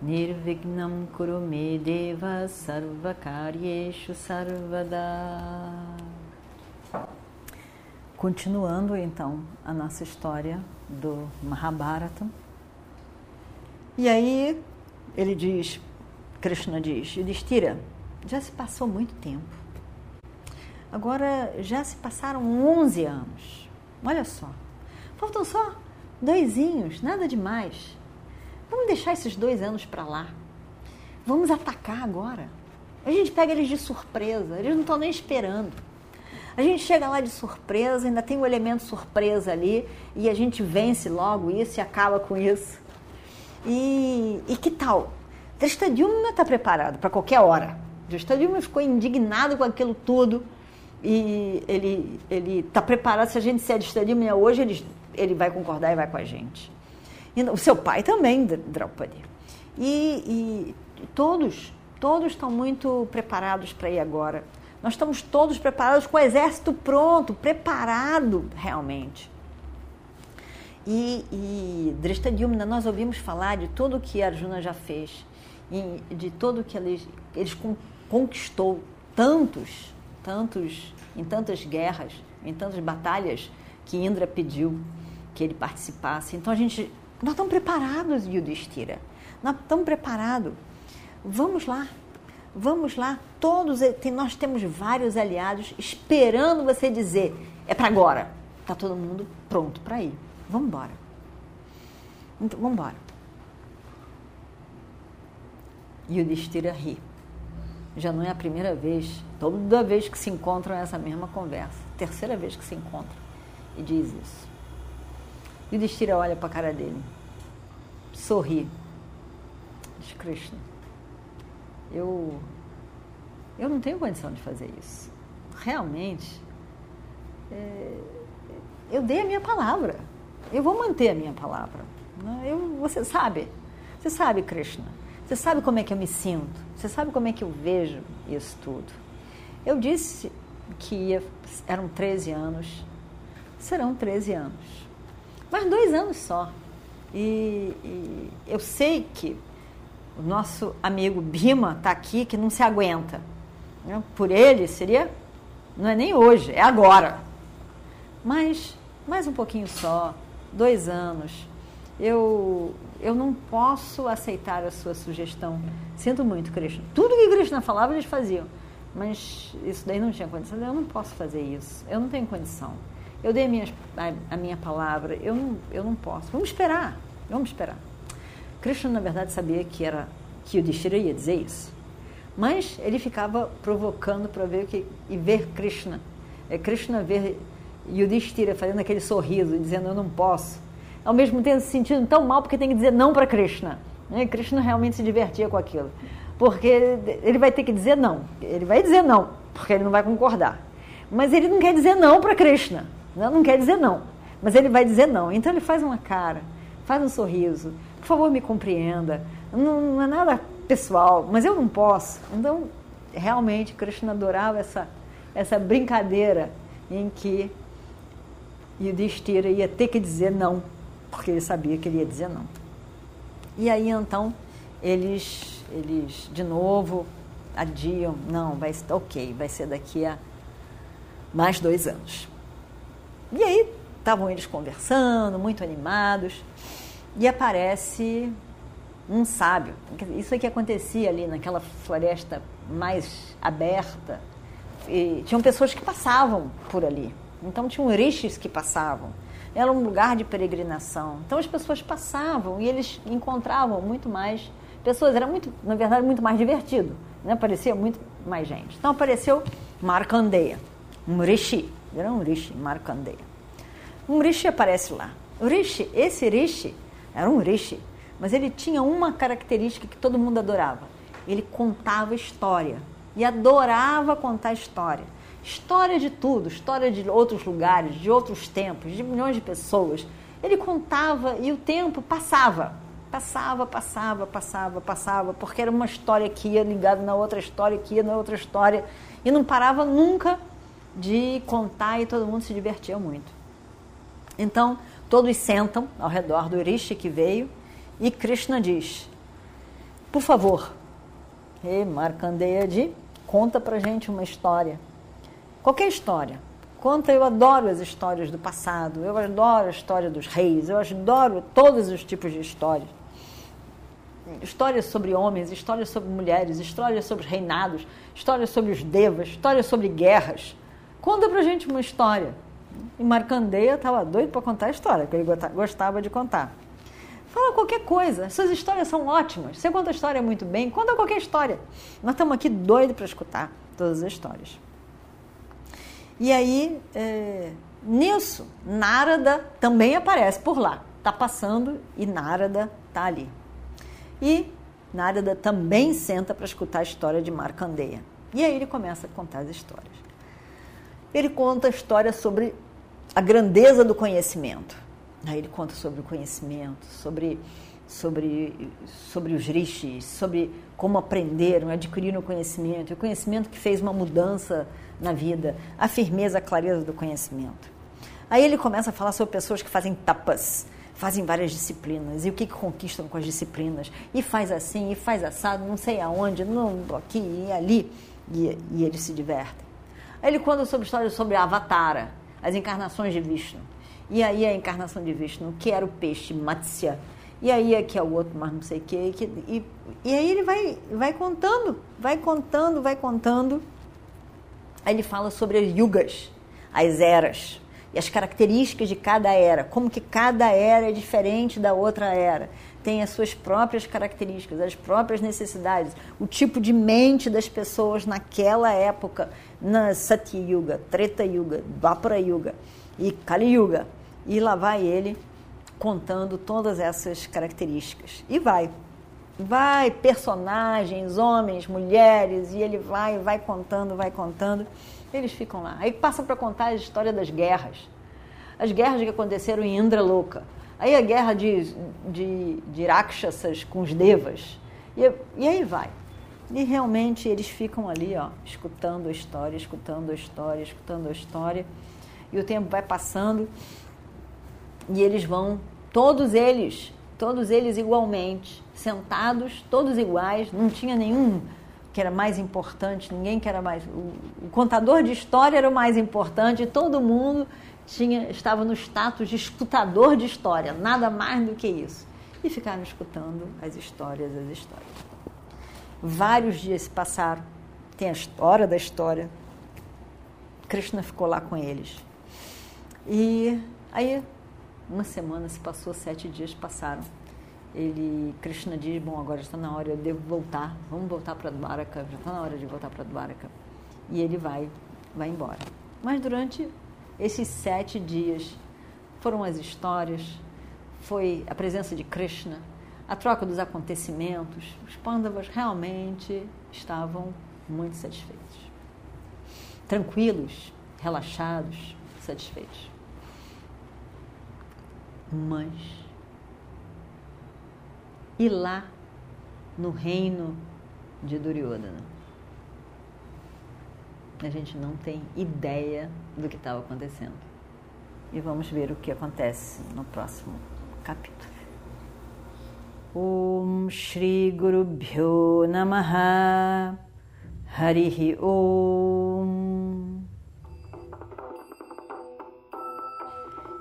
Nirvignam Kurume Deva Sarvakaryeshu Sarvada Continuando então a nossa história do Mahabharata. E aí ele diz, Krishna diz, Yudhishthira, já se passou muito tempo. Agora já se passaram 11 anos. Olha só. Faltam só doisinhos, nada demais. Vamos deixar esses dois anos para lá. Vamos atacar agora. A gente pega eles de surpresa, eles não estão nem esperando. A gente chega lá de surpresa, ainda tem o um elemento surpresa ali, e a gente vence logo isso e acaba com isso. E, e que tal? Dristadilma está preparado para qualquer hora. Dristadilma ficou indignado com aquilo tudo e ele ele está preparado. Se a gente se adstadimia hoje, ele, ele vai concordar e vai com a gente. E o seu pai também, Draupadi. E, e todos, todos estão muito preparados para ir agora. Nós estamos todos preparados com o exército pronto, preparado realmente. E, e Drishtadyumna, nós ouvimos falar de tudo o que Arjuna já fez, de tudo que eles, eles conquistou, tantos tantos, em tantas guerras, em tantas batalhas que Indra pediu que ele participasse. Então a gente, nós estamos preparados, Yudhishthira. Nós estamos preparados. Vamos lá. Vamos lá. Todos nós temos vários aliados esperando você dizer, é para agora. Tá todo mundo pronto para ir. Vamos embora. Então, vamos embora. Yudhishthira ri já não é a primeira vez, toda vez que se encontram é essa mesma conversa, terceira vez que se encontram, e diz isso. E Destira olha para a cara dele, sorri, diz Krishna, eu, eu não tenho condição de fazer isso. Realmente, é, eu dei a minha palavra, eu vou manter a minha palavra. Né? Eu, você sabe, você sabe, Krishna, você sabe como é que eu me sinto? Você sabe como é que eu vejo isso tudo? Eu disse que ia, eram 13 anos, serão 13 anos, mas dois anos só. E, e eu sei que o nosso amigo Bima está aqui que não se aguenta. Né? Por ele seria, não é nem hoje, é agora. Mas mais um pouquinho só, dois anos. Eu eu não posso aceitar a sua sugestão. Sinto muito, Krishna. Tudo que Krishna falava, eles faziam. Mas isso daí não tinha condição. Eu não posso fazer isso. Eu não tenho condição. Eu dei a minha, a, a minha palavra. Eu não, eu não posso. Vamos esperar. Vamos esperar. Krishna, na verdade, sabia que era que o Dishira ia dizer isso. Mas ele ficava provocando para ver que e ver Krishna. É Krishna ver Yudhishthira fazendo aquele sorriso, dizendo eu não posso ao mesmo tempo se sentindo tão mal porque tem que dizer não para Krishna. Né? Krishna realmente se divertia com aquilo. Porque ele vai ter que dizer não. Ele vai dizer não, porque ele não vai concordar. Mas ele não quer dizer não para Krishna. Não quer dizer não. Mas ele vai dizer não. Então ele faz uma cara, faz um sorriso. Por favor, me compreenda. Não, não é nada pessoal, mas eu não posso. Então, realmente, Krishna adorava essa, essa brincadeira em que Yudhishthira ia ter que dizer não porque ele sabia que ele ia dizer não. E aí então eles, eles de novo adiam, não, vai ok, vai ser daqui a mais dois anos. E aí estavam eles conversando, muito animados, e aparece um sábio. Isso é que acontecia ali naquela floresta mais aberta. E tinham pessoas que passavam por ali. Então tinham rishis que passavam era um lugar de peregrinação. Então as pessoas passavam e eles encontravam muito mais pessoas. Era muito, na verdade, muito mais divertido. Né? Parecia muito mais gente. Então apareceu Markandeya, um rishi. Era um rishi, Markandeya. Um rishi aparece lá. O rishi, esse rishi, era um rishi, mas ele tinha uma característica que todo mundo adorava. ele contava história e adorava contar história. História de tudo, história de outros lugares, de outros tempos, de milhões de pessoas. Ele contava e o tempo passava. Passava, passava, passava, passava, porque era uma história que ia ligada na outra história, que ia na outra história, e não parava nunca de contar e todo mundo se divertia muito. Então, todos sentam ao redor do Rishi que veio e Krishna diz: Por favor, e Markandeya de conta pra gente uma história. Qualquer história. Conta, eu adoro as histórias do passado, eu adoro a história dos reis, eu adoro todos os tipos de histórias. Histórias sobre homens, histórias sobre mulheres, histórias sobre reinados, histórias sobre os devas, histórias sobre guerras. Conta pra gente uma história. E Marcandeia estava doido para contar a história, que ele gostava de contar. Fala qualquer coisa, essas histórias são ótimas. Você conta a história muito bem, conta qualquer história. Nós estamos aqui doidos para escutar todas as histórias. E aí, é, nisso, Narada também aparece por lá. Está passando e Narada está ali. E Narada também senta para escutar a história de Markandeya. E aí ele começa a contar as histórias. Ele conta a história sobre a grandeza do conhecimento. Aí ele conta sobre o conhecimento, sobre, sobre, sobre os rishis, sobre como aprenderam, adquiriram o conhecimento, o conhecimento que fez uma mudança na vida, a firmeza, a clareza do conhecimento. Aí ele começa a falar sobre pessoas que fazem tapas, fazem várias disciplinas e o que, que conquistam com as disciplinas, e faz assim, e faz assado, não sei aonde, não, aqui e ali, e, e eles se divertem. Ele conta sobre histórias sobre Avatara, as encarnações de Vishnu. E aí a encarnação de Vishnu, que era o peixe Matsya. E aí aqui é o outro, mas não sei o quê. Que, e, e aí ele vai, vai contando, vai contando, vai contando. Aí ele fala sobre as yugas, as eras, e as características de cada era, como que cada era é diferente da outra era tem as suas próprias características, as próprias necessidades, o tipo de mente das pessoas naquela época, na Satya Yuga, Treta Yuga, Dvapara Yuga e Kali Yuga. E lá vai ele contando todas essas características. E vai. Vai, personagens, homens, mulheres, e ele vai, vai contando, vai contando. Eles ficam lá. Aí passa para contar a história das guerras. As guerras que aconteceram em Indra Louca Aí a guerra de, de, de Rakshasas com os devas. E, e aí vai. E realmente eles ficam ali, ó, escutando a história, escutando a história, escutando a história. E o tempo vai passando e eles vão, todos eles, todos eles igualmente, sentados, todos iguais, não tinha nenhum que era mais importante, ninguém que era mais. O, contador de história era o mais importante, todo mundo tinha, estava no status de escutador de história, nada mais do que isso. E ficaram escutando as histórias, as histórias. Vários dias se passaram, tem a história da história. Krishna ficou lá com eles. E aí, uma semana se passou, sete dias passaram. Ele, Krishna diz: Bom, agora está na hora, eu devo voltar, vamos voltar para Dwaraka, já está na hora de voltar para Dwaraka. E ele vai, vai embora. Mas durante esses sete dias foram as histórias, foi a presença de Krishna, a troca dos acontecimentos. Os Pandavas realmente estavam muito satisfeitos. Tranquilos, relaxados, satisfeitos. Mas, e lá no reino de Duryodhana? A gente não tem ideia do que estava acontecendo. E vamos ver o que acontece no próximo capítulo. Om Shri Guru Bhyo Namaha Harihi Om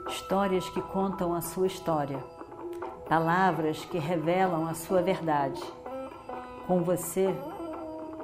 Histórias que contam a sua história, palavras que revelam a sua verdade. Com você,